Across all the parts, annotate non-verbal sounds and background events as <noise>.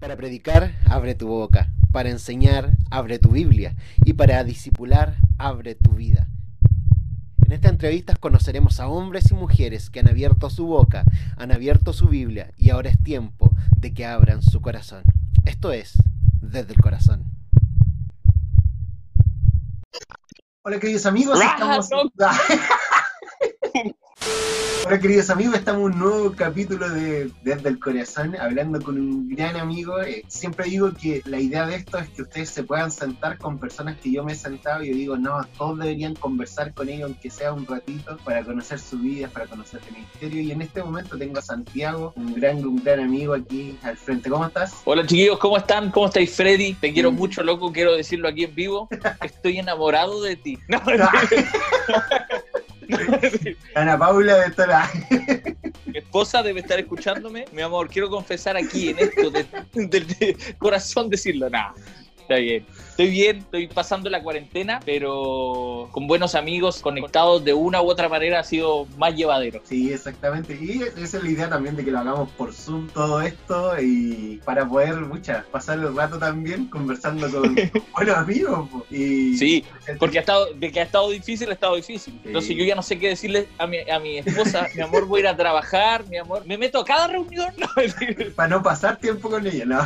Para predicar, abre tu boca. Para enseñar, abre tu Biblia. Y para discipular, abre tu vida. En estas entrevistas conoceremos a hombres y mujeres que han abierto su boca, han abierto su Biblia y ahora es tiempo de que abran su corazón. Esto es Desde el Corazón. Hola queridos amigos, estamos... <laughs> <laughs> Hola queridos amigos, estamos en un nuevo capítulo de Desde el Corazón, hablando con un gran amigo. Eh, siempre digo que la idea de esto es que ustedes se puedan sentar con personas que yo me he sentado y yo digo, no, todos deberían conversar con ellos, aunque sea un ratito, para conocer su vida, para conocer el ministerio. Y en este momento tengo a Santiago, un gran, un gran amigo aquí al frente. ¿Cómo estás? Hola chiquillos, ¿cómo están? ¿Cómo estáis Freddy? Te quiero mucho, loco, quiero decirlo aquí en vivo. <laughs> Estoy enamorado de ti. <laughs> No, <laughs> <laughs> Ana Paula de estar Mi esposa debe estar escuchándome. Mi amor, quiero confesar aquí en esto del corazón decirlo. Nada, está bien. Estoy bien, estoy pasando la cuarentena, pero con buenos amigos, conectados de una u otra manera, ha sido más llevadero. Sí, exactamente. Y esa es la idea también de que lo hagamos por Zoom todo esto y para poder, mucha, pasar el rato también conversando con <laughs> buenos amigos. Y sí, porque ha estado, de que ha estado difícil, ha estado difícil. Entonces yo ya no sé qué decirle a mi, a mi esposa, <laughs> mi amor, voy a ir a trabajar, mi amor, me meto a cada reunión. <laughs> para no pasar tiempo con ella, ¿no?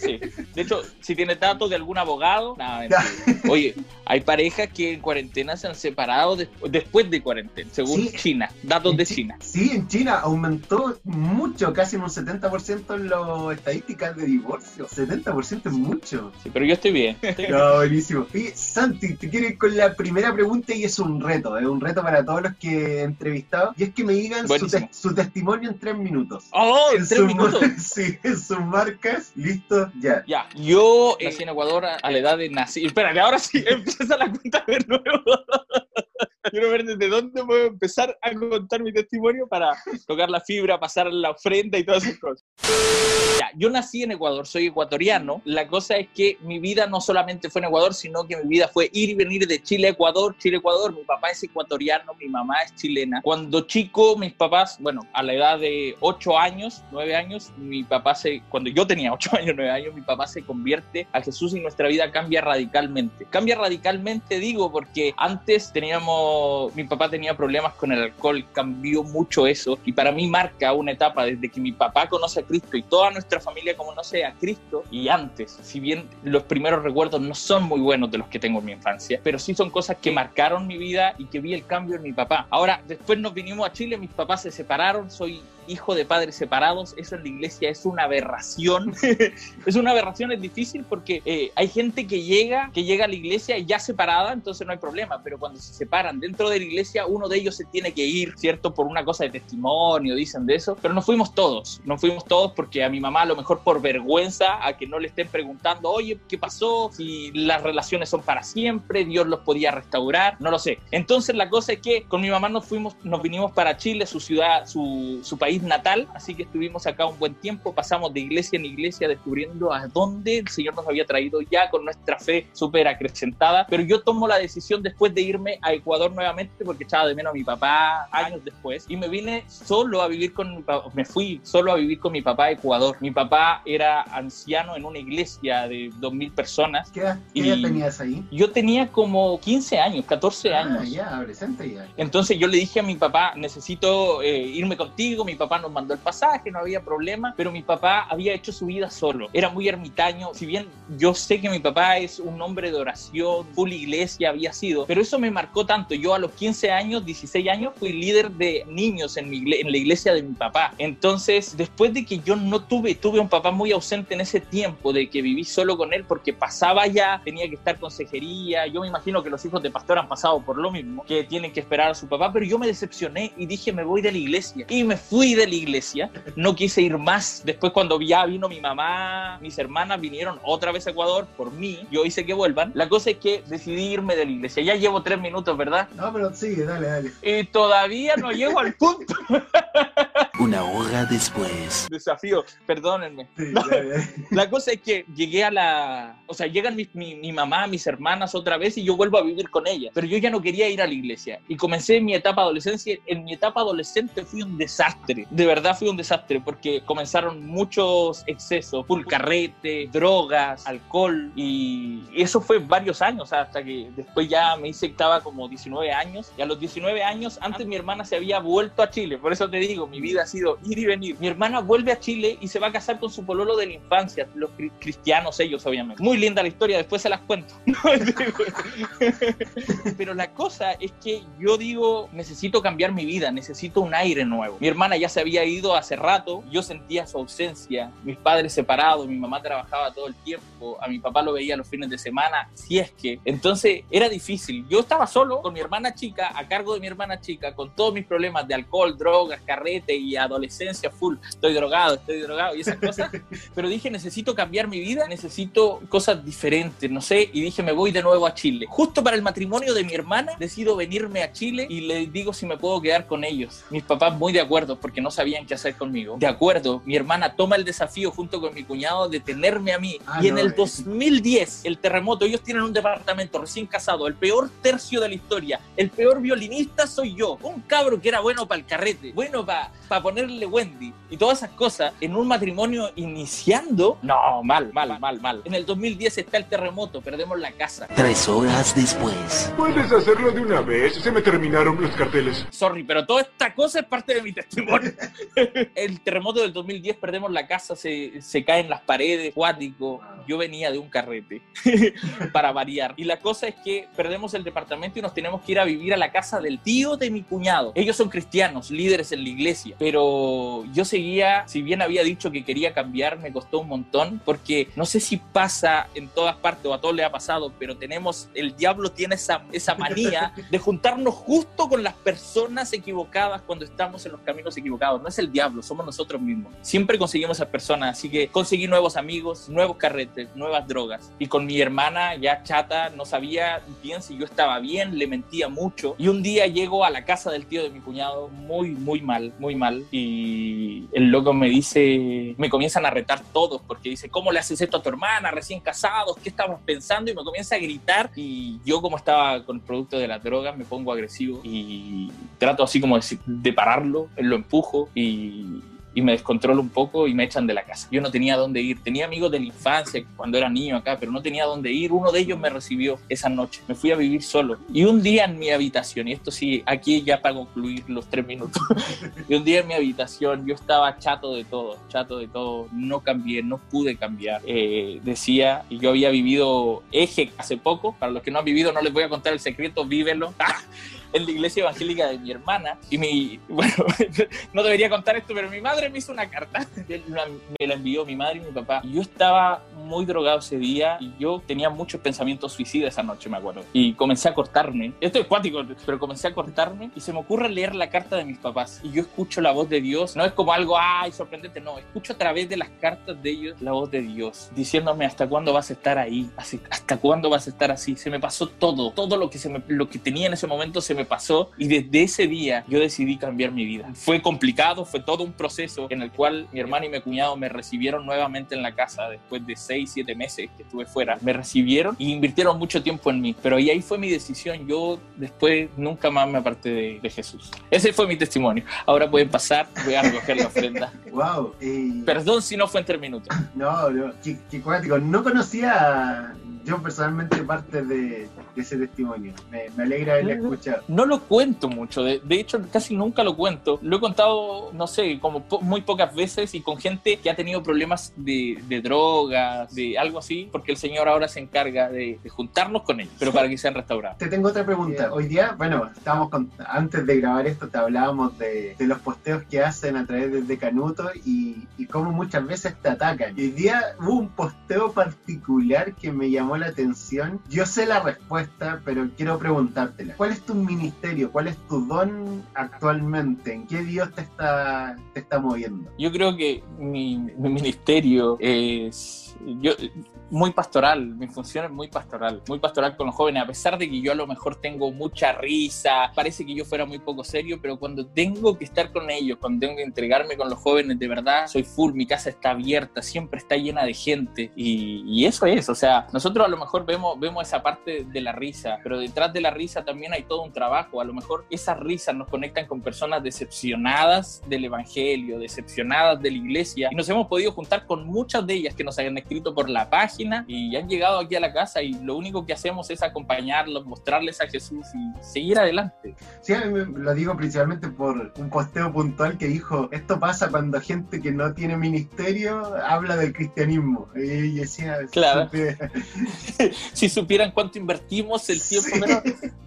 sí. De hecho, si tiene datos de algún abogado, <laughs> Oye, hay parejas que en cuarentena se han separado después de cuarentena, según China, datos de China. Sí, en China aumentó mucho, casi un 70% en las estadísticas de divorcio. 70% es mucho. Sí, pero yo estoy bien. <laughs> No, buenísimo. Y Santi, te quiero ir con la primera pregunta y es un reto, es un reto para todos los que he entrevistado. Y es que me digan su, testimonio en tres minutos. ¡Oh, en, tres minutos! <laughs> sí, en sus marcas. Listo, ya. Ya, yo en Ecuador a la edad de nacer. Espera, ahora sí <laughs> empieza la cuenta de nuevo. Quiero ver desde dónde puedo empezar a contar mi testimonio para tocar la fibra, pasar la ofrenda y todas esas cosas. Yo nací en Ecuador, soy ecuatoriano. La cosa es que mi vida no solamente fue en Ecuador, sino que mi vida fue ir y venir de Chile a Ecuador, Chile a Ecuador. Mi papá es ecuatoriano, mi mamá es chilena. Cuando chico, mis papás, bueno, a la edad de 8 años, 9 años, mi papá se, cuando yo tenía 8 años, 9 años, mi papá se convierte a Jesús y nuestra vida cambia radicalmente. Cambia radicalmente, digo, porque antes teníamos mi papá tenía problemas con el alcohol, cambió mucho eso y para mí marca una etapa desde que mi papá conoce a Cristo y toda nuestra familia conoce a Cristo y antes, si bien los primeros recuerdos no son muy buenos de los que tengo en mi infancia, pero sí son cosas que marcaron mi vida y que vi el cambio en mi papá. Ahora, después nos vinimos a Chile, mis papás se separaron, soy hijo de padres separados, eso en la iglesia es una aberración. <laughs> es una aberración, es difícil porque eh, hay gente que llega, que llega a la iglesia ya separada, entonces no hay problema, pero cuando se separan dentro de la iglesia, uno de ellos se tiene que ir, ¿cierto? Por una cosa de testimonio, dicen de eso, pero no fuimos todos, no fuimos todos porque a mi mamá a lo mejor por vergüenza a que no le estén preguntando, oye, ¿qué pasó? Si las relaciones son para siempre, Dios los podía restaurar, no lo sé. Entonces la cosa es que con mi mamá nos fuimos, nos vinimos para Chile, su ciudad, su, su país natal, así que estuvimos acá un buen tiempo, pasamos de iglesia en iglesia descubriendo a dónde el Señor nos había traído ya con nuestra fe súper acrecentada, pero yo tomo la decisión después de irme a Ecuador nuevamente porque echaba de menos a mi papá años después y me vine solo a vivir con mi papá, me fui solo a vivir con mi papá a Ecuador. Mi papá era anciano en una iglesia de 2.000 personas. ¿Qué edad, tenías ahí? Yo tenía como 15 años, 14 ah, años. ya, adolescente ya. Entonces yo le dije a mi papá, necesito eh, irme contigo, mi papá papá nos mandó el pasaje, no había problema, pero mi papá había hecho su vida solo. Era muy ermitaño, si bien yo sé que mi papá es un hombre de oración, full iglesia había sido, pero eso me marcó tanto. Yo a los 15 años, 16 años, fui líder de niños en, mi, en la iglesia de mi papá. Entonces, después de que yo no tuve, tuve un papá muy ausente en ese tiempo, de que viví solo con él porque pasaba ya, tenía que estar consejería. Yo me imagino que los hijos de pastor han pasado por lo mismo, que tienen que esperar a su papá, pero yo me decepcioné y dije, me voy de la iglesia. Y me fui de la iglesia, no quise ir más. Después cuando ya vino mi mamá, mis hermanas vinieron otra vez a Ecuador por mí, yo hice que vuelvan. La cosa es que decidí irme de la iglesia. Ya llevo tres minutos, ¿verdad? No, pero sigue, dale, dale. Y todavía no llego al punto. <laughs> Una hora después. Desafío, perdónenme. <laughs> la, cosa es que llegué a la... O sea, llegan mi, mi, mamá, mis hermanas otra vez y yo vuelvo a vivir con ellas. Pero yo ya no quería ir a la iglesia. Y comencé mi etapa adolescencia. En mi etapa adolescente fui un desastre. De verdad fui un desastre porque comenzaron muchos excesos. Full carrete, drogas, alcohol. Y, eso fue varios años hasta que después ya me hice, estaba como 19 años. Y a los 19 años, antes mi hermana se había vuelto a Chile. Por eso te digo, mi vida sido ir y venir. Mi hermana vuelve a Chile y se va a casar con su pololo de la infancia, los cristianos ellos obviamente. Muy linda la historia, después se las cuento. <laughs> Pero la cosa es que yo digo, necesito cambiar mi vida, necesito un aire nuevo. Mi hermana ya se había ido hace rato, yo sentía su ausencia, mis padres separados, mi mamá trabajaba todo el tiempo, a mi papá lo veía los fines de semana, si es que. Entonces era difícil. Yo estaba solo con mi hermana chica, a cargo de mi hermana chica, con todos mis problemas de alcohol, drogas, carrete y adolescencia full, estoy drogado, estoy drogado y esas cosas, <laughs> pero dije, necesito cambiar mi vida, necesito cosas diferentes, no sé, y dije, me voy de nuevo a Chile. Justo para el matrimonio de mi hermana, decido venirme a Chile y le digo si me puedo quedar con ellos. Mis papás muy de acuerdo porque no sabían qué hacer conmigo. De acuerdo, mi hermana toma el desafío junto con mi cuñado de tenerme a mí. Ah, y en el 2010, el terremoto, ellos tienen un departamento recién casado, el peor tercio de la historia, el peor violinista soy yo, un cabro que era bueno para el carrete, bueno para para ponerle Wendy y todas esas cosas en un matrimonio iniciando, no, mal, mal, mal, mal. En el 2010 está el terremoto, perdemos la casa. Tres horas después. Puedes hacerlo de una vez, se me terminaron los carteles. Sorry, pero toda esta cosa es parte de mi testimonio. El terremoto del 2010, perdemos la casa, se, se caen las paredes, cuático. Yo venía de un carrete, <laughs> para variar. Y la cosa es que perdemos el departamento y nos tenemos que ir a vivir a la casa del tío de mi cuñado. Ellos son cristianos, líderes en la iglesia pero yo seguía, si bien había dicho que quería cambiar, me costó un montón, porque no sé si pasa en todas partes o a todos le ha pasado, pero tenemos, el diablo tiene esa, esa manía de juntarnos justo con las personas equivocadas cuando estamos en los caminos equivocados. No es el diablo, somos nosotros mismos. Siempre conseguimos a personas, así que conseguí nuevos amigos, nuevos carretes, nuevas drogas. Y con mi hermana ya chata, no sabía bien si yo estaba bien, le mentía mucho. Y un día llego a la casa del tío de mi cuñado muy, muy mal, muy mal y el loco me dice, me comienzan a retar todos porque dice, ¿cómo le haces esto a tu hermana? Recién casados, ¿qué estamos pensando? Y me comienza a gritar y yo como estaba con el producto de la droga me pongo agresivo y trato así como de, de pararlo, lo empujo y y me descontrolo un poco y me echan de la casa. Yo no tenía dónde ir. Tenía amigos de la infancia cuando era niño acá, pero no tenía dónde ir. Uno de ellos me recibió esa noche. Me fui a vivir solo. Y un día en mi habitación, y esto sí, aquí ya para concluir los tres minutos. <laughs> y un día en mi habitación yo estaba chato de todo, chato de todo. No cambié, no pude cambiar. Eh, decía, y yo había vivido eje hace poco. Para los que no han vivido, no les voy a contar el secreto, vívelo <laughs> en la iglesia evangélica de mi hermana. Y mi, <laughs> bueno, no debería contar esto, pero mi madre me hizo una carta. <laughs> Me la envió mi madre y mi papá. Y yo estaba muy drogado ese día y yo tenía muchos pensamientos suicidas esa noche, me acuerdo. Y comencé a cortarme. Esto es cuático, pero comencé a cortarme y se me ocurre leer la carta de mis papás. Y yo escucho la voz de Dios. No es como algo, ay, sorprendente, no. Escucho a través de las cartas de ellos la voz de Dios, diciéndome hasta cuándo vas a estar ahí, hasta cuándo vas a estar así. Se me pasó todo, todo lo que, se me, lo que tenía en ese momento se me pasó y desde ese día yo decidí cambiar mi vida. Fue complicado, fue todo un proceso en el cual mi hermano y mi cuñado me recibieron nuevamente en la casa después de seis, siete meses que estuve fuera. Me recibieron y invirtieron mucho tiempo en mí, pero ahí, ahí fue mi decisión. Yo después nunca más me aparté de, Jesús. Ese fue mi testimonio. Ahora pueden pasar, voy a recoger la ofrenda. <laughs> wow. Perdón si no fue en tres minutos. No, no, qué, qué cuático. No conocía yo personalmente parte de, ese testimonio. Me, alegra haberlo escuchado. No lo cuento mucho, de, hecho casi nunca lo cuento. Lo he contado, no sé, como muy pocas veces y con gente que ha tenido problemas de, drogas, de algo así, porque el Señor ahora se encarga de, juntarnos con ellos, pero para que sean restaurados. Te tengo otra pregunta. Hoy día, bueno, estábamos antes de grabar esto, te hablábamos de, los posteos que hacen a través de, Canuto y, y cómo muchas veces te atacan. Hoy día hubo un posteo particular que me llamó llamó la atención. Yo sé la respuesta, pero quiero preguntártela. ¿Cuál es tu ministerio? ¿Cuál es tu don actualmente? ¿En qué Dios te está, te está moviendo? Yo creo que mi, mi ministerio es... Yo, muy pastoral, mi función es muy pastoral, muy pastoral con los jóvenes, a pesar de que yo a lo mejor tengo mucha risa, parece que yo fuera muy poco serio, pero cuando tengo que estar con ellos, cuando tengo que entregarme con los jóvenes, de verdad, soy full, mi casa está abierta, siempre está llena de gente y, y eso es, o sea, nosotros a lo mejor vemos, vemos esa parte de la risa, pero detrás de la risa también hay todo un trabajo, a lo mejor esas risas nos conectan con personas decepcionadas del Evangelio, decepcionadas de la iglesia y nos hemos podido juntar con muchas de ellas que nos hayan escrito por la página y han llegado aquí a la casa y lo único que hacemos es acompañarlos, mostrarles a Jesús y seguir adelante. Sí, a mí me- lo digo principalmente por un posteo puntual que dijo, esto pasa cuando gente que no tiene ministerio habla del cristianismo. Y decía, Claro. supe- <laughs> si supieran cuánto invertimos el tiempo, Sí. pero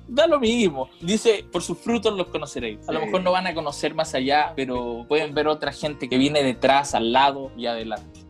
da lo mismo. Dice, por sus frutos los conoceréis. A lo Sí. mejor no van a conocer más allá, pero pueden ver otra gente que viene detrás, al lado y adelante.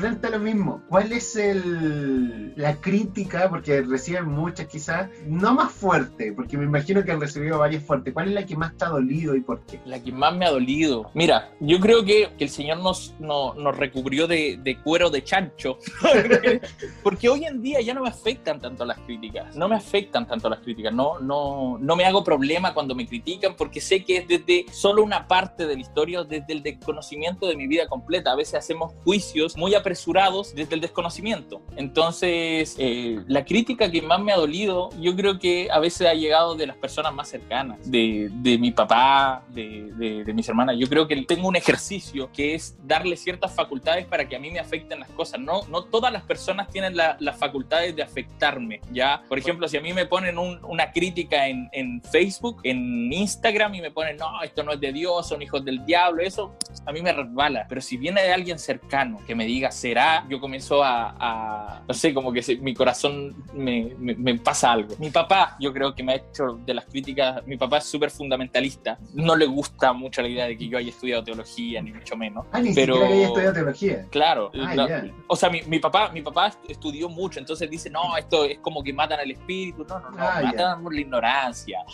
Frente a lo mismo, ¿cuál es el, la crítica? Porque reciben muchas quizás, no más fuerte, porque me imagino que han recibido varias fuertes. ¿Cuál es la que más te ha dolido y por qué? La que más me ha dolido. Mira, yo creo que, el Señor nos, no- nos recubrió de, de cuero de chancho. <laughs> Porque hoy en día ya no me afectan tanto las críticas. No me afectan tanto las críticas. No, no, no me hago problema cuando me critican porque sé que es desde solo una parte de la historia, desde el desconocimiento de mi vida completa. A veces hacemos juicios muy apresurados desde el desconocimiento. Entonces, eh, la crítica que más me ha dolido, yo creo que a veces ha llegado de las personas más cercanas, de, de mi papá, de, de- de mis hermanas. Yo creo que tengo un ejercicio que es darle ciertas facultades para que a mí me afecten las cosas. No, no todas las personas tienen la- las facultades de afectarme, ¿ya? Por ejemplo, si a mí me ponen un- una crítica en, en Facebook, en Instagram y me ponen, no, esto no es de Dios, son hijos del diablo, eso a mí me resbala. Pero si viene de alguien cercano que me diga, será, yo comienzo a, a- no sé, como que se- mi corazón me, me- me pasa algo. Mi papá, yo creo que me ha hecho de las críticas, mi papá es súper fundamentalista, no le gusta mucho la idea de que yo haya estudiado teología, ni mucho menos. Ah, ni Pero- siquiera que haya estudiado teología. Claro, Ah, ya. o sea, mi, mi papá, mi papá estudió mucho, entonces dice, no, esto es como que matan al espíritu, no, no, no, Ah, matan por la ignorancia. <laughs>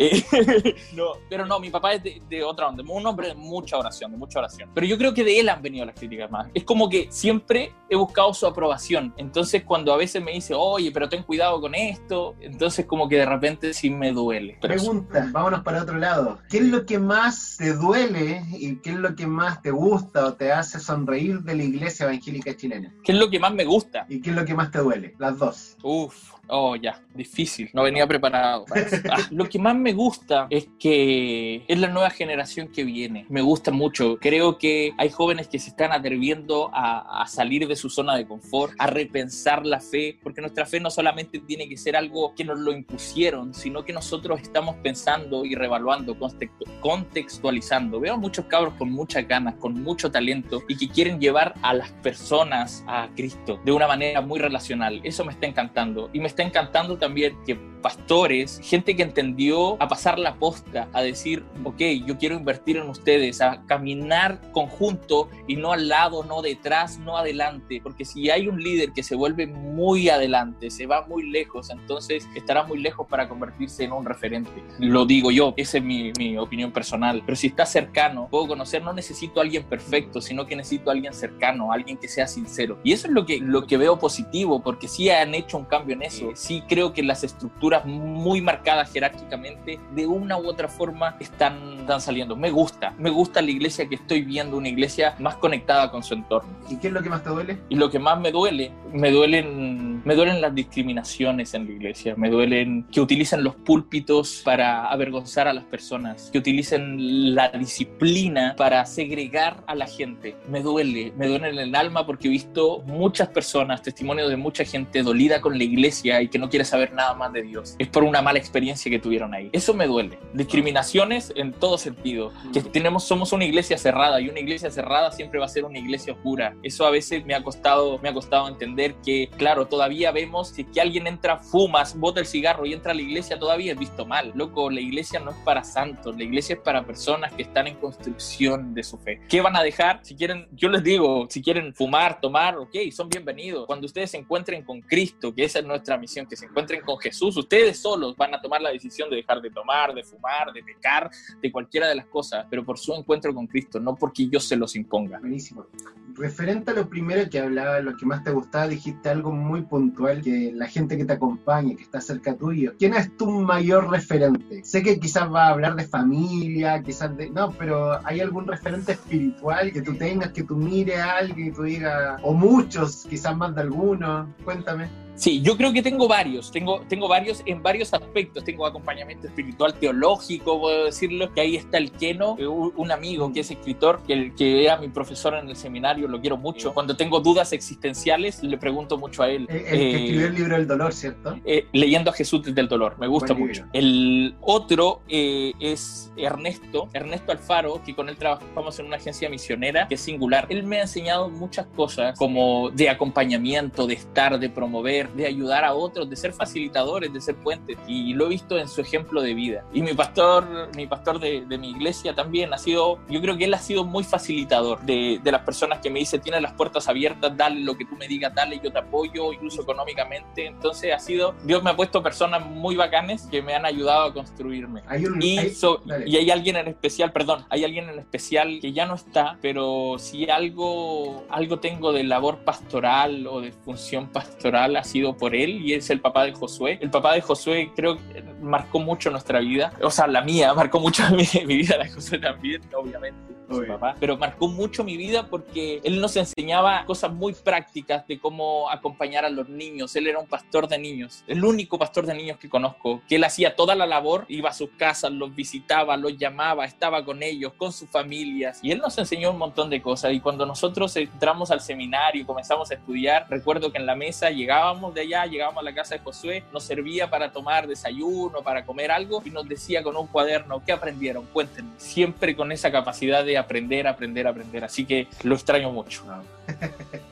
Eh, <laughs> no, pero no, mi papá es de, de otra onda, un hombre de mucha oración, de mucha oración. Pero yo creo que de él han venido las críticas más. Es como que siempre he buscado su aprobación, entonces cuando a veces me dice, oye, pero ten cuidado con esto, entonces como que de repente sí me duele. Pero Pregunta, vámonos para otro lado. ¿Qué es lo que más te duele y qué es lo que más te gusta o te hace sonreír de la iglesia evangélica chilena? ¿qué es lo que más me gusta? ¿Y qué es lo que más te duele? Las dos. Uf, oh, ya, difícil. No venía preparado. Ah, lo que más me gusta es que es la nueva generación que viene. Me gusta mucho. Creo que hay jóvenes que se están atreviendo a, a salir de su zona de confort, a repensar la fe, porque nuestra fe no solamente tiene que ser algo que nos lo impusieron, sino que nosotros estamos pensando y revaluando, contextu- contextualizando. Veo muchos cabros con muchas ganas, con mucho talento y que quieren llevar a las personas a Cristo de una manera muy relacional. Eso me está encantando. Y me está encantando también que pastores, gente que entendió a pasar la posta, a decir, ok, yo quiero invertir en ustedes, a caminar conjunto y no al lado, no detrás, no adelante. Porque si hay un líder que se vuelve muy adelante, se va muy lejos, entonces estará muy lejos para convertirse en un referente. Lo digo yo, esa es mi, mi opinión personal. Pero si está cercano, puedo conocer, no necesito a alguien perfecto, sino que necesito a alguien cercano, alguien que sea sincero. Y eso es lo que, lo que veo positivo, porque sí han hecho un cambio en eso. Sí creo que las estructuras muy marcadas jerárquicamente, de una u otra forma, están, están saliendo. Me gusta, me gusta la iglesia que estoy viendo, una iglesia más conectada con su entorno. ¿Y qué es lo que más te duele? Y lo que más me duele, me duelen, me duelen las discriminaciones en la iglesia, me duelen que utilicen los púlpitos para avergonzar a las personas, que utilicen la disciplina para segregar a la gente. Me duele, me duele en el alma porque he visto muchas personas, testimonios de mucha gente dolida con la iglesia y que no quiere saber nada más de Dios. Es por una mala experiencia que tuvieron ahí. Eso me duele. Discriminaciones en todo sentido. Que tenemos, somos una iglesia cerrada y una iglesia cerrada siempre va a ser una iglesia oscura. Eso a veces me ha costado, me ha costado entender que, claro, todavía todavía vemos si que alguien entra, fumas, bota el cigarro y entra a la iglesia, todavía es visto mal. Loco, la iglesia no es para santos, la iglesia es para personas que están en construcción de su fe. ¿Qué van a dejar? Si quieren, yo les digo, si quieren fumar, tomar, ok, son bienvenidos. Cuando ustedes se encuentren con Cristo, que esa es nuestra misión, que se encuentren con Jesús, ustedes solos van a tomar la decisión de dejar de tomar, de fumar, de pecar, de cualquiera de las cosas, pero por su encuentro con Cristo, no porque yo se los imponga. Buenísimo. Referente a lo primero que hablaba, lo que más te gustaba, dijiste algo muy puntual, que la gente que te acompaña, que está cerca tuyo, ¿quién es tu mayor referente? Sé que quizás va a hablar de familia, quizás de... No, pero ¿hay algún referente espiritual que tú tengas, que tú mires a alguien y tú digas, o muchos, quizás más de algunos? Cuéntame. Sí, yo creo que tengo varios, tengo, tengo varios en varios aspectos. Tengo acompañamiento espiritual, teológico, puedo decirlo, que ahí está el Keno, eh, un amigo que es escritor, que, que era mi profesor en el seminario, lo quiero mucho. Cuando tengo dudas existenciales, le pregunto mucho a él. El, el que escribió el libro del dolor, ¿cierto? Eh, leyendo a Jesús desde el dolor, me gusta mucho. El otro eh, es Ernesto, Ernesto Alfaro, que con él trabajamos en una agencia misionera que es singular. Él me ha enseñado muchas cosas como de acompañamiento, de estar, de promover de ayudar a otros, de ser facilitadores, de ser puentes. Y lo he visto en su ejemplo de vida. Y mi pastor, mi pastor de, de mi iglesia también ha sido, yo creo que él ha sido muy facilitador de, de las personas que me dice, tienes las puertas abiertas, dale lo que tú me digas, dale, yo te apoyo, incluso económicamente. Entonces ha sido, Dios me ha puesto personas muy bacanes que me han ayudado a construirme. Hay un, y, hay, so, y hay alguien en especial, perdón, hay alguien en especial que ya no está, pero si algo, algo tengo de labor pastoral o de función pastoral ha por él y es el papá de Josué. El papá de Josué creo que marcó mucho nuestra vida, o sea, la mía, <laughs> marcó mucho mi, mi vida, la de Josué también, obviamente. Su papá, pero marcó mucho mi vida porque él nos enseñaba cosas muy prácticas de cómo acompañar a los niños. Él era un pastor de niños, el único pastor de niños que conozco, que él hacía toda la labor, iba a sus casas, los visitaba, los llamaba, estaba con ellos, con sus familias, y él nos enseñó un montón de cosas. Y cuando nosotros entramos al seminario comenzamos a estudiar, recuerdo que en la mesa llegábamos de allá, llegábamos a la casa de Josué, nos servía para tomar desayuno, para comer algo, y nos decía con un cuaderno, ¿qué aprendieron? Cuéntenme. Siempre con esa capacidad de aprender, aprender, aprender. Así que lo extraño mucho. <laughs>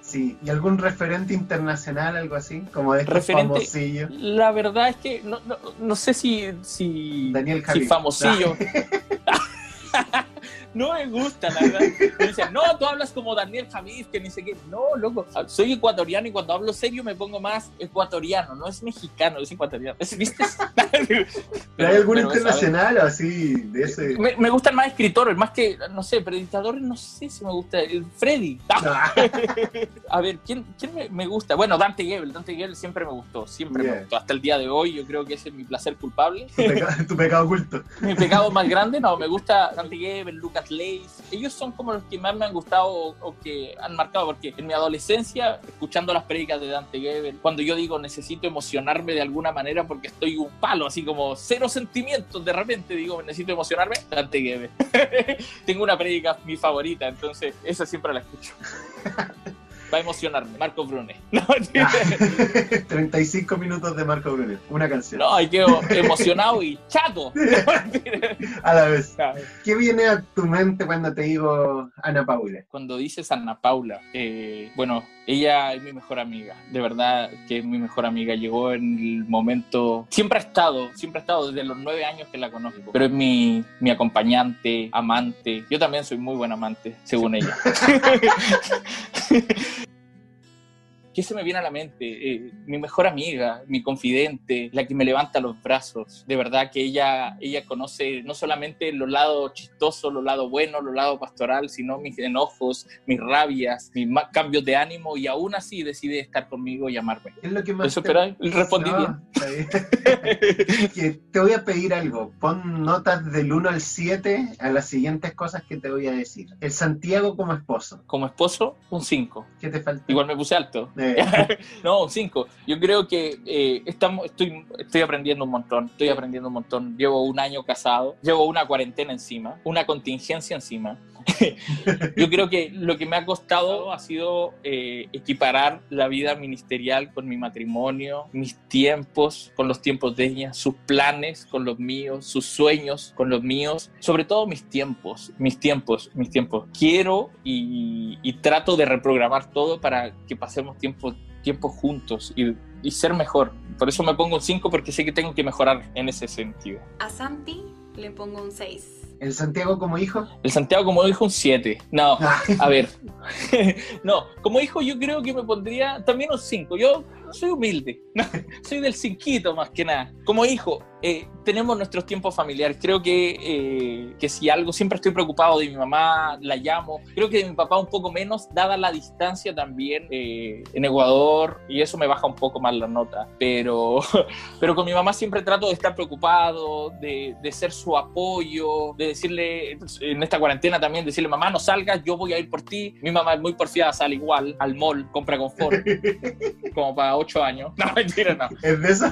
Sí, ¿y algún referente internacional, algo así? Como de estos Referente, famosillos. La verdad es que no, no, no sé si, si, Daniel si famosillo. <laughs> <laughs> no me gusta, la verdad. Me dicen, no, tú hablas como Daniel Javid, que ni sé qué. No, loco, soy ecuatoriano y cuando hablo serio me pongo más ecuatoriano, no es mexicano, es ecuatoriano. ¿Es- ¿Viste? <laughs> ¿Pero hay algún internacional o así de ese? Me, me gustan más escritores, más que, no sé, predicadores, no sé si me gusta. El Freddy. Ah, <laughs> A ver, ¿quién, quién me, me gusta? Bueno, Dante Gebel. Dante Gebel siempre me gustó, siempre me gustó. Hasta el día de hoy yo creo que ese es mi placer culpable. tu, peca- tu pecado oculto. mi pecado más grande, no, me gusta Dante Gebel, Lucas Leis. Ellos son como los que más me han gustado o, o que han marcado, porque en mi adolescencia, escuchando las prédicas de Dante Gebel, cuando yo digo necesito emocionarme de alguna manera porque estoy un palo, así como cero sentimientos, de repente digo necesito emocionarme, Dante Gebel. <laughs> Tengo una prédica mi favorita, entonces esa siempre la escucho. <laughs> Va a emocionarme, Marco Brune. <laughs> No, <laughs> Ah, 35 minutos de Marco Brunet, una canción. no, ay, quedo emocionado y chato. <laughs> A la vez. ¿Qué viene a tu mente cuando te digo Ana Paula? Cuando dices Ana Paula, eh, bueno, ella es mi mejor amiga, de verdad que es mi mejor amiga. Llegó en el momento, siempre ha estado, siempre ha estado desde los nueve años que la conozco, pero es mi, mi acompañante, amante. Yo también soy muy buen amante, según ella. ¿Qué se me viene a la mente? Eh, mi mejor amiga, mi confidente, la que me levanta los brazos. De verdad que ella, ella conoce no solamente los lados chistosos, los lados buenos, los lados pastoral, sino mis enojos, mis rabias, mis cambios de ánimo y aún así decide estar conmigo y amarme. ¿Qué es lo que más Eso te- espera, respondí No, bien. <laughs> te voy a pedir algo. Pon notas del 1 al 7 a las siguientes cosas que te voy a decir. El Santiago como esposo. Como esposo, un 5. ¿Qué te falta? Igual me puse alto. Eh, <laughs> no, 5. Yo creo que eh, estamos, estoy, estoy aprendiendo un montón, estoy aprendiendo un montón. Llevo un año casado, llevo una cuarentena encima, una contingencia encima. Yo creo que lo que me ha costado ha sido eh, equiparar la vida ministerial con mi matrimonio, mis tiempos con los tiempos de ella, sus planes con los míos, sus sueños con los míos, sobre todo mis tiempos, mis tiempos, mis tiempos. Quiero y, y trato de reprogramar todo para que pasemos tiempo, tiempo juntos y, y ser mejor. Por eso me pongo un 5 porque sé que tengo que mejorar en ese sentido. A Santi le pongo un 6. ¿El Santiago como hijo? El Santiago como hijo un 7. No, a ver. <laughs> no, como hijo yo creo que me pondría también un 5. Yo soy humilde, <laughs> soy del cinquito más que nada. Como hijo, eh, tenemos nuestros tiempos familiares. Creo que, eh, que si algo, siempre estoy preocupado de mi mamá, la llamo. Creo que de mi papá un poco menos, dada la distancia también eh, en Ecuador, y eso me baja un poco más la nota. Pero, <laughs> pero con mi mamá siempre trato de estar preocupado, de, de ser su apoyo, de decirle, en esta cuarentena también, decirle, mamá, no salgas, yo voy a ir por ti. Mi mamá es muy porfiada, sale igual al mall, compra confort, <laughs> como para ocho años. <laughs> No, mentira, no. ¿Es de eso?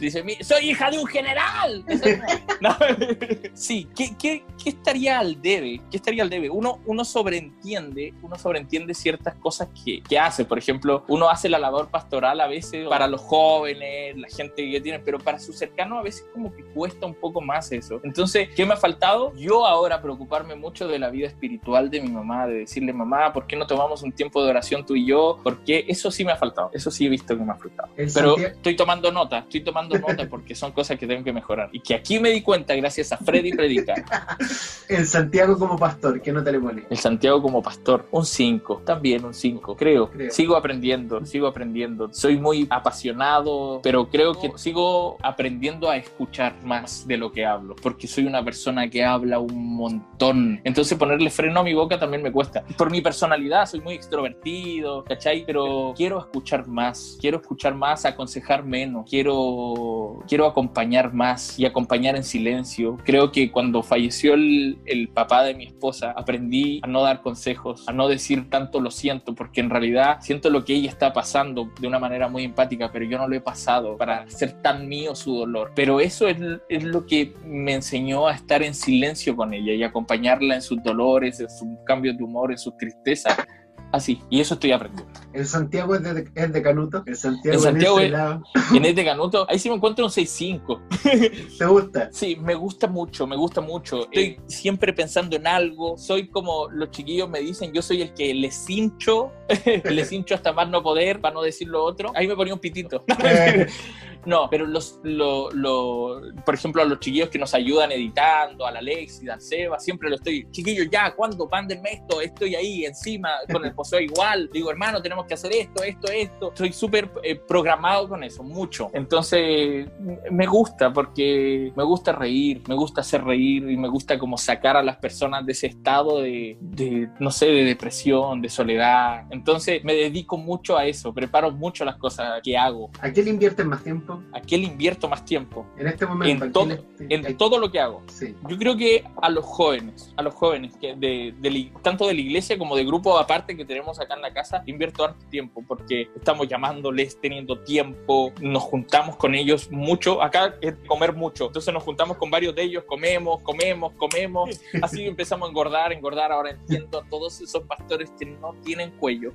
Dice, "Mi- soy hija de un general. <laughs> No. <laughs> Sí, ¿qué, qué, qué estaría al debe? ¿Qué estaría al debe? Uno, uno sobreentiende, uno sobreentiende ciertas cosas que, que hace. Por ejemplo, uno hace la labor pastoral a veces para los jóvenes, la gente que tiene, pero para sus cercanos a veces como que cuesta un poco más eso. Entonces, ¿qué me ha faltado? Yo ahora preocuparme mucho de la vida espiritual de mi mamá, de decirle, mamá, ¿por qué no tomamos un tiempo de oración tú y yo? Porque eso sí me ha faltado, eso sí he visto que me ha faltado. Pero estoy tomando nota, estoy tomando nota porque son cosas que tengo que mejorar. Y que aquí me di cuenta gracias a Freddy Predicar. <laughs> El Santiago como pastor, ¿qué nota le pone? El Santiago como pastor, un 5, también un 5, creo. Creo. Sigo aprendiendo, sigo aprendiendo. Soy muy apasionado, pero creo que sigo aprendiendo a escuchar más de lo que hablo, porque soy una persona que habla un montón. Entonces ponerle freno a mi boca también me cuesta. Por mi personalidad, soy muy extrovertido, ¿cachai? Pero quiero escuchar más, quiero escuchar más, aconsejar menos, quiero, quiero acompañar más y acompañar en silencio. Creo que cuando falleció el, papá de mi esposa, aprendí a no dar consejos, a no decir tanto lo siento, porque en realidad siento lo que ella está pasando de una manera muy empática, pero yo no lo he pasado para hacer tan mío su dolor. Pero eso es, es lo que me enseñó a estar en silencio con ella y acompañarla en sus dolores, en sus cambios de humor, en sus tristezas. Así, y eso estoy aprendiendo. El Santiago es de, es de Canuto. El Santiago, El Santiago en es- ese lado. <laughs> En este canuto, ahí sí me encuentro un 6'5". <laughs> ¿Te gusta? Sí, me gusta mucho, me gusta mucho. Estoy siempre pensando en algo. Soy como los chiquillos me dicen, yo soy el que les hincho, <laughs> les hincho hasta más no poder, para no decir lo otro. Ahí me ponía un pitito. Eh, No, pero los, lo, lo- por ejemplo, a los chiquillos que nos ayudan editando, a la Alexis, al Seba, siempre lo estoy, chiquillos, ya, ¿cuándo? Mándenme esto, estoy ahí encima, con el poseo igual. Digo, hermano, tenemos que hacer esto, esto, esto. Estoy súper eh, programado con eso, mucho. Entonces, me gusta porque me gusta reír, me gusta hacer reír y me gusta como sacar a las personas de ese estado de, de, no sé, de depresión, de soledad. Entonces, me dedico mucho a eso, preparo mucho las cosas que hago. ¿A qué le inviertes más tiempo? ¿A qué le invierto más tiempo? En este momento. En ¿a todo- qué le- En todo lo que hago. Sí. Yo creo que a los jóvenes, a los jóvenes, que de, tanto de la iglesia como de grupo aparte que tenemos acá en la casa, invierto harto tiempo porque estamos llamándoles, teniendo tiempo, nos juntamos con ellos mucho. Acá es comer mucho, entonces nos juntamos con varios de ellos, comemos, comemos, comemos. <laughs> Así empezamos a engordar, engordar. Ahora entiendo a todos esos pastores que no tienen cuello,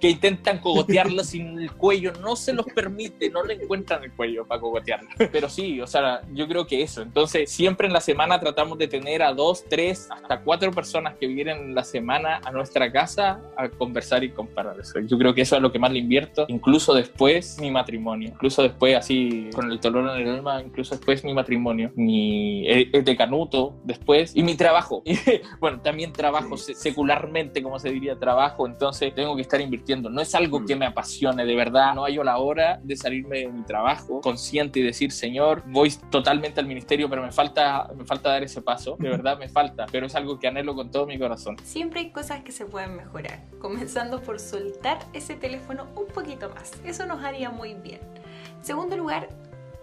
que intentan cogotearla sin el cuello, no se los permite, no le encuentran el cuello para cogotearla. Pero sí, o sea, yo creo que eso. Entonces, siempre en la semana tratamos de tener a dos, tres, hasta cuatro personas que vienen la semana a nuestra casa a conversar y comparar eso. Yo creo que eso es lo que más le invierto, incluso después mi matrimonio, incluso después así con el dolor en el alma, incluso después mi matrimonio, mi eh, eh, de canuto después y mi trabajo. <laughs> Y, bueno, también trabajo se- secularmente, como se diría, trabajo, entonces tengo que estar invirtiendo. No es algo que me apasione, de verdad. No hallo la hora de salirme de mi trabajo consciente y decir, Señor, voy totalmente al ministerio, pero me falta, me falta dar ese paso. De <laughs> verdad me falta, pero es algo que anhelo con todo mi corazón. Siempre hay cosas que se pueden mejorar, comenzando por soltar ese teléfono un poquito más. Eso nos haría muy bien. En segundo lugar,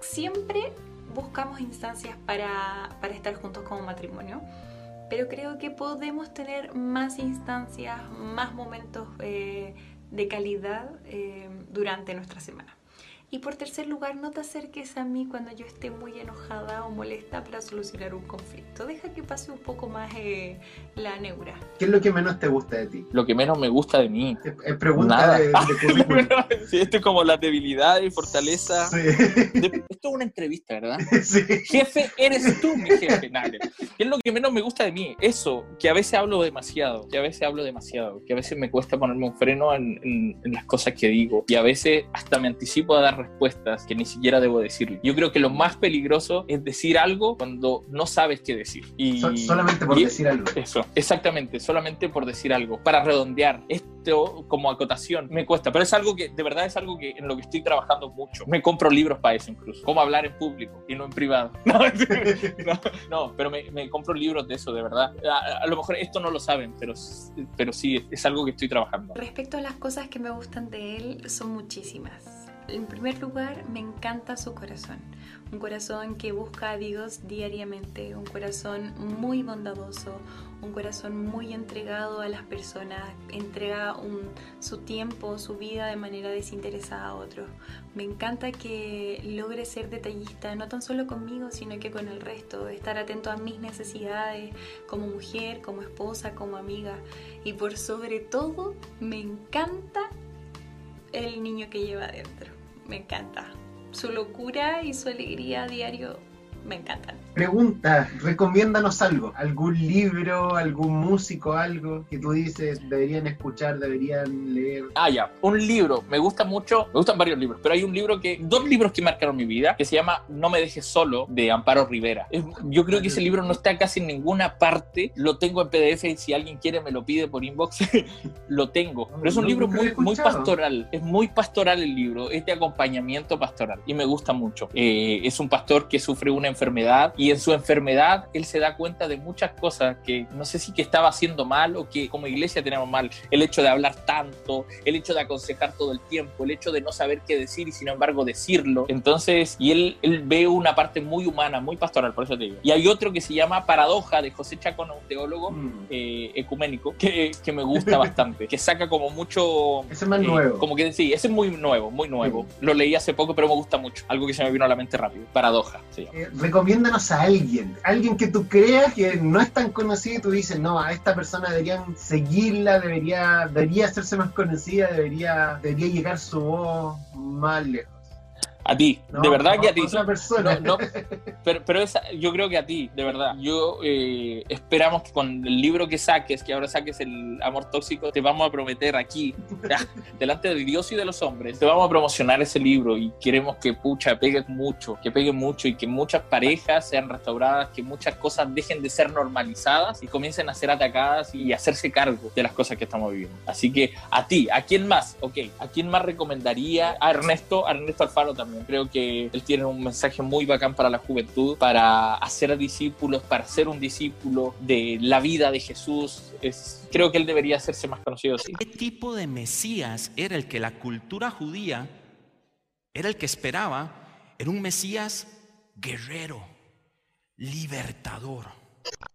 siempre buscamos instancias para, para estar juntos como matrimonio, pero creo que podemos tener más instancias, más momentos eh, de calidad eh, durante nuestra semana. Y por tercer lugar, no te acerques a mí cuando yo esté muy enojada o molesta para solucionar un conflicto. Deja que pase un poco más eh, la neura. ¿Qué es lo que menos te gusta de ti? Lo que menos me gusta de mí. Es, es pregunta Nada. de, de <laughs> sí, esto es como la debilidad y fortaleza. Sí. De- esto es una entrevista, ¿verdad? <laughs> sí. Jefe, eres tú mi jefe. Nada, ¿Qué es lo que menos me gusta de mí? Eso, que a veces hablo demasiado, que a veces hablo demasiado, que a veces me cuesta ponerme un freno en, en- en las cosas que digo y a veces hasta me anticipo a dar respuestas que ni siquiera debo decir. Yo creo que lo más peligroso es decir algo cuando no sabes qué decir. Y, So- solamente por y- decir algo. Eso, exactamente, solamente por decir algo, para redondear. Esto como acotación me cuesta, pero es algo que de verdad es algo que en lo que estoy trabajando mucho. Me compro libros para eso incluso, cómo hablar en público y no en privado. <laughs> No, no, no, pero me, me compro libros de eso, de verdad. A, a lo mejor esto no lo saben, pero, pero sí, es algo que estoy trabajando. Respecto a las cosas que me gustan de él, son muchísimas. En primer lugar, me encanta su corazón. Un corazón que busca a Dios diariamente, un corazón muy bondadoso, un corazón muy entregado a las personas, entrega su tiempo, su vida de manera desinteresada a otros. Me encanta que logre ser detallista, no tan solo conmigo, sino que con el resto, estar atento a mis necesidades como mujer, como esposa, como amiga. Y por sobre todo, me encanta el niño que lleva adentro. Me encanta. Su locura y su alegría a diario me encantan. Pregunta, recomiéndanos algo, algún libro, algún músico, algo que tú dices deberían escuchar, deberían leer. Ah, ya. Un libro. Me gusta mucho. Me gustan varios libros, pero hay un libro que. Dos libros que marcaron mi vida, que se llama No me dejes solo, de Amparo Rivera. Es- yo creo que ese libro no está casi en ninguna parte. Lo tengo en PDF y si alguien quiere me lo pide por inbox. <laughs> lo tengo. Pero es un No, libro muy, muy pastoral. Es muy pastoral el libro. Es de acompañamiento pastoral. Y me gusta mucho. Eh, es un pastor que sufre una enfermedad y en su enfermedad él se da cuenta de muchas cosas que no sé si que estaba haciendo mal o que como iglesia tenemos mal. El hecho de hablar tanto, el hecho de aconsejar todo el tiempo, el hecho de no saber qué decir y sin embargo decirlo. Entonces, y él, él ve una parte muy humana, muy pastoral, por eso te digo. Y hay otro que se llama Paradoja de José Chacón, un teólogo Mm, eh, ecuménico, que, que me gusta bastante, que saca como mucho... Ese es más eh, nuevo. Como que sí, ese es muy nuevo, muy nuevo. Lo leí hace poco, pero me gusta mucho. Algo que se me vino a la mente rápido. Paradoja, se llama. Eh, recomiéndanos alguien, alguien que tú creas que no es tan conocido y tú dices, no, a esta persona deberían seguirla, debería, debería hacerse más conocida, debería, debería llegar su voz más lejos. A ti, No, de verdad no, que a ti. Otra persona. No, no, pero, pero esa- yo creo que a ti, de verdad. Yo eh, esperamos que con el libro que saques, que ahora saques el amor tóxico, te vamos a prometer aquí, <laughs> delante de Dios y de los hombres, te vamos a promocionar ese libro y queremos que pucha, pegue mucho, que pegue mucho y que muchas parejas sean restauradas, que muchas cosas dejen de ser normalizadas y comiencen a ser atacadas y hacerse cargo de las cosas que estamos viviendo. Así que a ti, ¿a quién más? Ok, ¿a quién más recomendaría? A Ernesto, a Ernesto Alfaro también. Creo que él tiene un mensaje muy bacán para la juventud, para hacer discípulos, para ser un discípulo de la vida de Jesús. Es, creo que él debería hacerse más conocido. Sí. ¿Qué tipo de Mesías era el que la cultura judía era el que esperaba? Era un Mesías guerrero, libertador.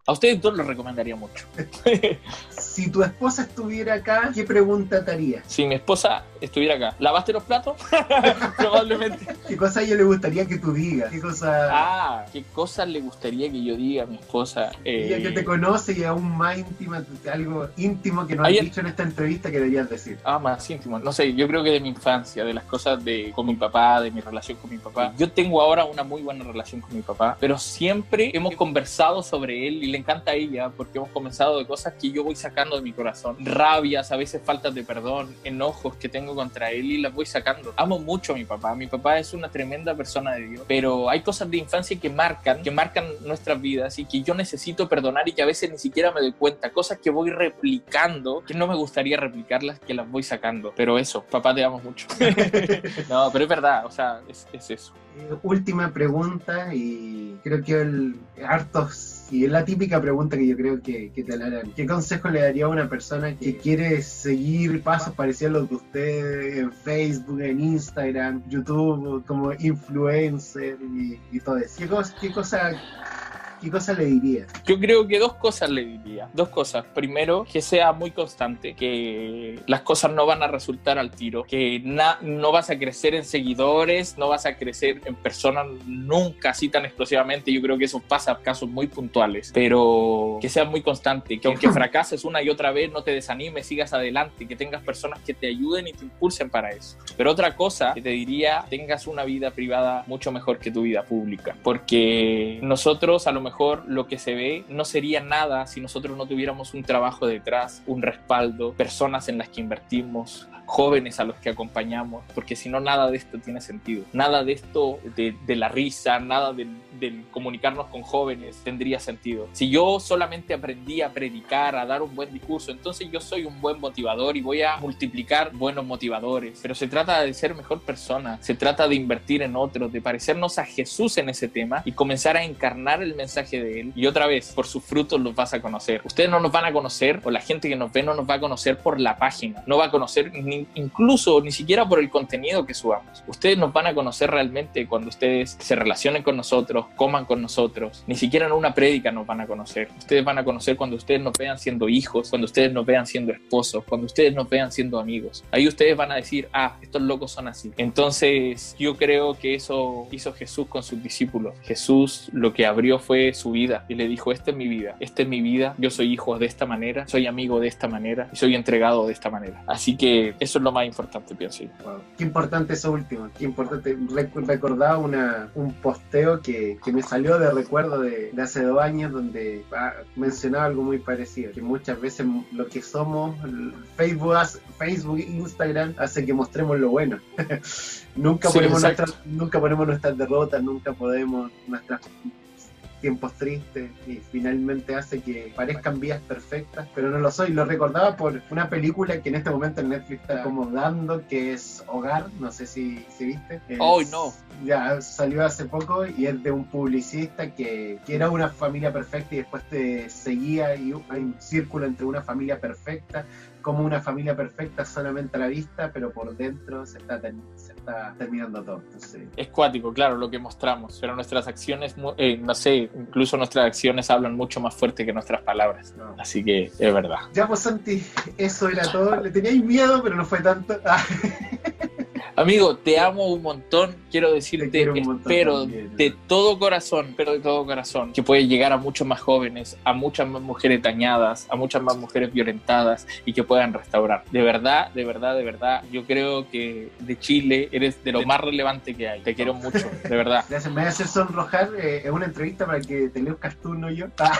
A ustedes dos lo recomendaría mucho. <laughs> Si tu esposa estuviera acá, ¿qué pregunta te haría? Si mi esposa estuviera acá, ¿lavaste los platos? <laughs> Probablemente. ¿Qué cosa a ella le gustaría que tú digas? ¿Qué cosa Ah, ¿qué cosas le gustaría que yo diga a mi esposa? ella Eh, que te conoce y aún más íntima, algo íntimo que no has Ayer- dicho en esta entrevista que deberías decir? Ah, más íntimo. No sé, yo creo que de mi infancia, de las cosas de con mi papá, de mi relación con mi papá. Yo tengo ahora una muy buena relación con mi papá, pero siempre hemos conversado sobre él y le encanta a ella porque hemos comenzado de cosas que yo voy sacando de mi corazón. Rabias, a veces faltas de perdón, enojos que tengo contra él y las voy sacando. Amo mucho a mi papá. Mi papá es una tremenda persona de Dios, pero hay cosas de infancia que marcan, que marcan nuestras vidas y que yo necesito perdonar y que a veces ni siquiera me doy cuenta. Cosas que voy replicando, que no me gustaría replicarlas, que las voy sacando. Pero eso, papá, te amo mucho. <laughs> no, pero es verdad, o sea, es, es eso. Eh, última pregunta y creo que el, hartos y es la típica pregunta que yo creo que, que te la harán. ¿Qué consejo le daría a una persona que quiere seguir pasos parecidos a los de usted en Facebook, en Instagram, YouTube, como influencer y, y todo eso? ¿Qué qué cosa ¿qué cosa le diría? Yo creo que dos cosas le diría. Dos cosas. Primero, que sea muy constante, que las cosas no van a resultar al tiro, que no vas a crecer en seguidores, no vas a crecer en personas nunca así tan explosivamente. Yo creo que eso pasa en casos muy puntuales, pero que sea muy constante, que aunque <clears throat> fracases una y otra vez, no te desanimes, sigas adelante, que tengas personas que te ayuden y te impulsen para eso. Pero otra cosa que te diría, tengas una vida privada mucho mejor que tu vida pública, porque nosotros a lo mejor lo que se ve no sería nada si nosotros no tuviéramos un trabajo detrás, un respaldo, personas en las que invertimos, jóvenes a los que acompañamos, porque si no nada de esto tiene sentido. Nada de esto, de, de la risa, nada del, comunicarnos con jóvenes tendría sentido. Si yo solamente aprendí a predicar, a dar un buen discurso, entonces yo soy un buen motivador y voy a multiplicar buenos motivadores. Pero se trata de ser mejor persona, se trata de invertir en otros, de parecernos a Jesús en ese tema y comenzar a encarnar el mensaje de Él. Y otra vez, por sus frutos los vas a conocer. Ustedes no nos van a conocer, o la gente que nos ve no nos va a conocer por la página, no va a conocer ni, incluso ni siquiera por el contenido que subamos. Ustedes nos van a conocer realmente cuando ustedes se relacionen con nosotros, coman con nosotros, ni siquiera en una prédica nos van a conocer. Ustedes van a conocer cuando ustedes nos vean siendo hijos, cuando ustedes nos vean siendo esposos, cuando ustedes nos vean siendo amigos. Ahí ustedes van a decir, ah, estos locos son así. Entonces yo creo que eso hizo Jesús con sus discípulos. Jesús lo que abrió fue su vida y le dijo, esta es mi vida, esta es mi vida, yo soy hijo de esta manera, soy amigo de esta manera y soy entregado de esta manera. Así que eso es lo más importante, pienso yo. Wow. Qué importante eso último, qué importante. Rec- recordaba una, un posteo que, que me salió de recuerdo de, de hace dos años donde ah, mencionaba algo muy parecido, que muchas veces lo que somos, Facebook, Facebook Instagram hace que mostremos lo bueno. <laughs> nunca, Sí, ponemos exacto. nuestras, nunca ponemos nuestras derrotas, nunca podemos nuestras tiempos tristes y finalmente hace que parezcan vidas perfectas, pero no lo soy. Lo recordaba por una película que en este momento en Netflix está como dando, que es Hogar, no sé si, si viste. Es- ¡Ay, no! Ya salió hace poco y es de un publicista que, que era una familia perfecta y después te seguía y hay un círculo entre una familia perfecta como una familia perfecta solamente a la vista, pero por dentro se está, se está terminando todo. Entonces, Es cuático, claro, lo que mostramos, pero nuestras acciones, eh, no sé, incluso nuestras acciones hablan mucho más fuerte que nuestras palabras. no. Así que es verdad. Ya pues Santi, eso era todo. Le teníais miedo, pero no fue tanto. Ah, Amigo, te amo un montón. Quiero decirte, un espero también. de todo corazón, espero de todo corazón, que puedes llegar a muchos más jóvenes, a muchas más mujeres dañadas, a muchas más mujeres violentadas y que puedan restaurar. De verdad, de verdad, de verdad, yo creo que de Chile eres de lo más relevante que hay. Te quiero mucho, de verdad. <laughs> Gracias, me voy a hacer sonrojar. eh, es una entrevista para que te luzcas tú, no yo. Ah,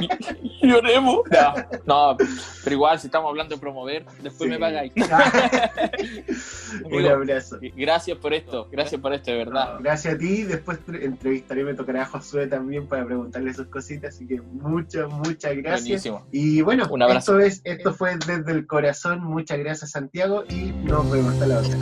<laughs> Lloremos. No, no, pero igual, si estamos hablando de promover, después sí. me pagáis. <laughs> un Amigo, abrazo. Gracias por esto, gracias por esto, de verdad. Gracias a ti. Después entrevistaré, me tocará a Josué también para preguntarle sus cositas. Así que muchas, muchas gracias. Buenísimo. Y bueno, Un abrazo. esto, es, esto fue desde el corazón. Muchas gracias, Santiago. Y nos vemos hasta la otra.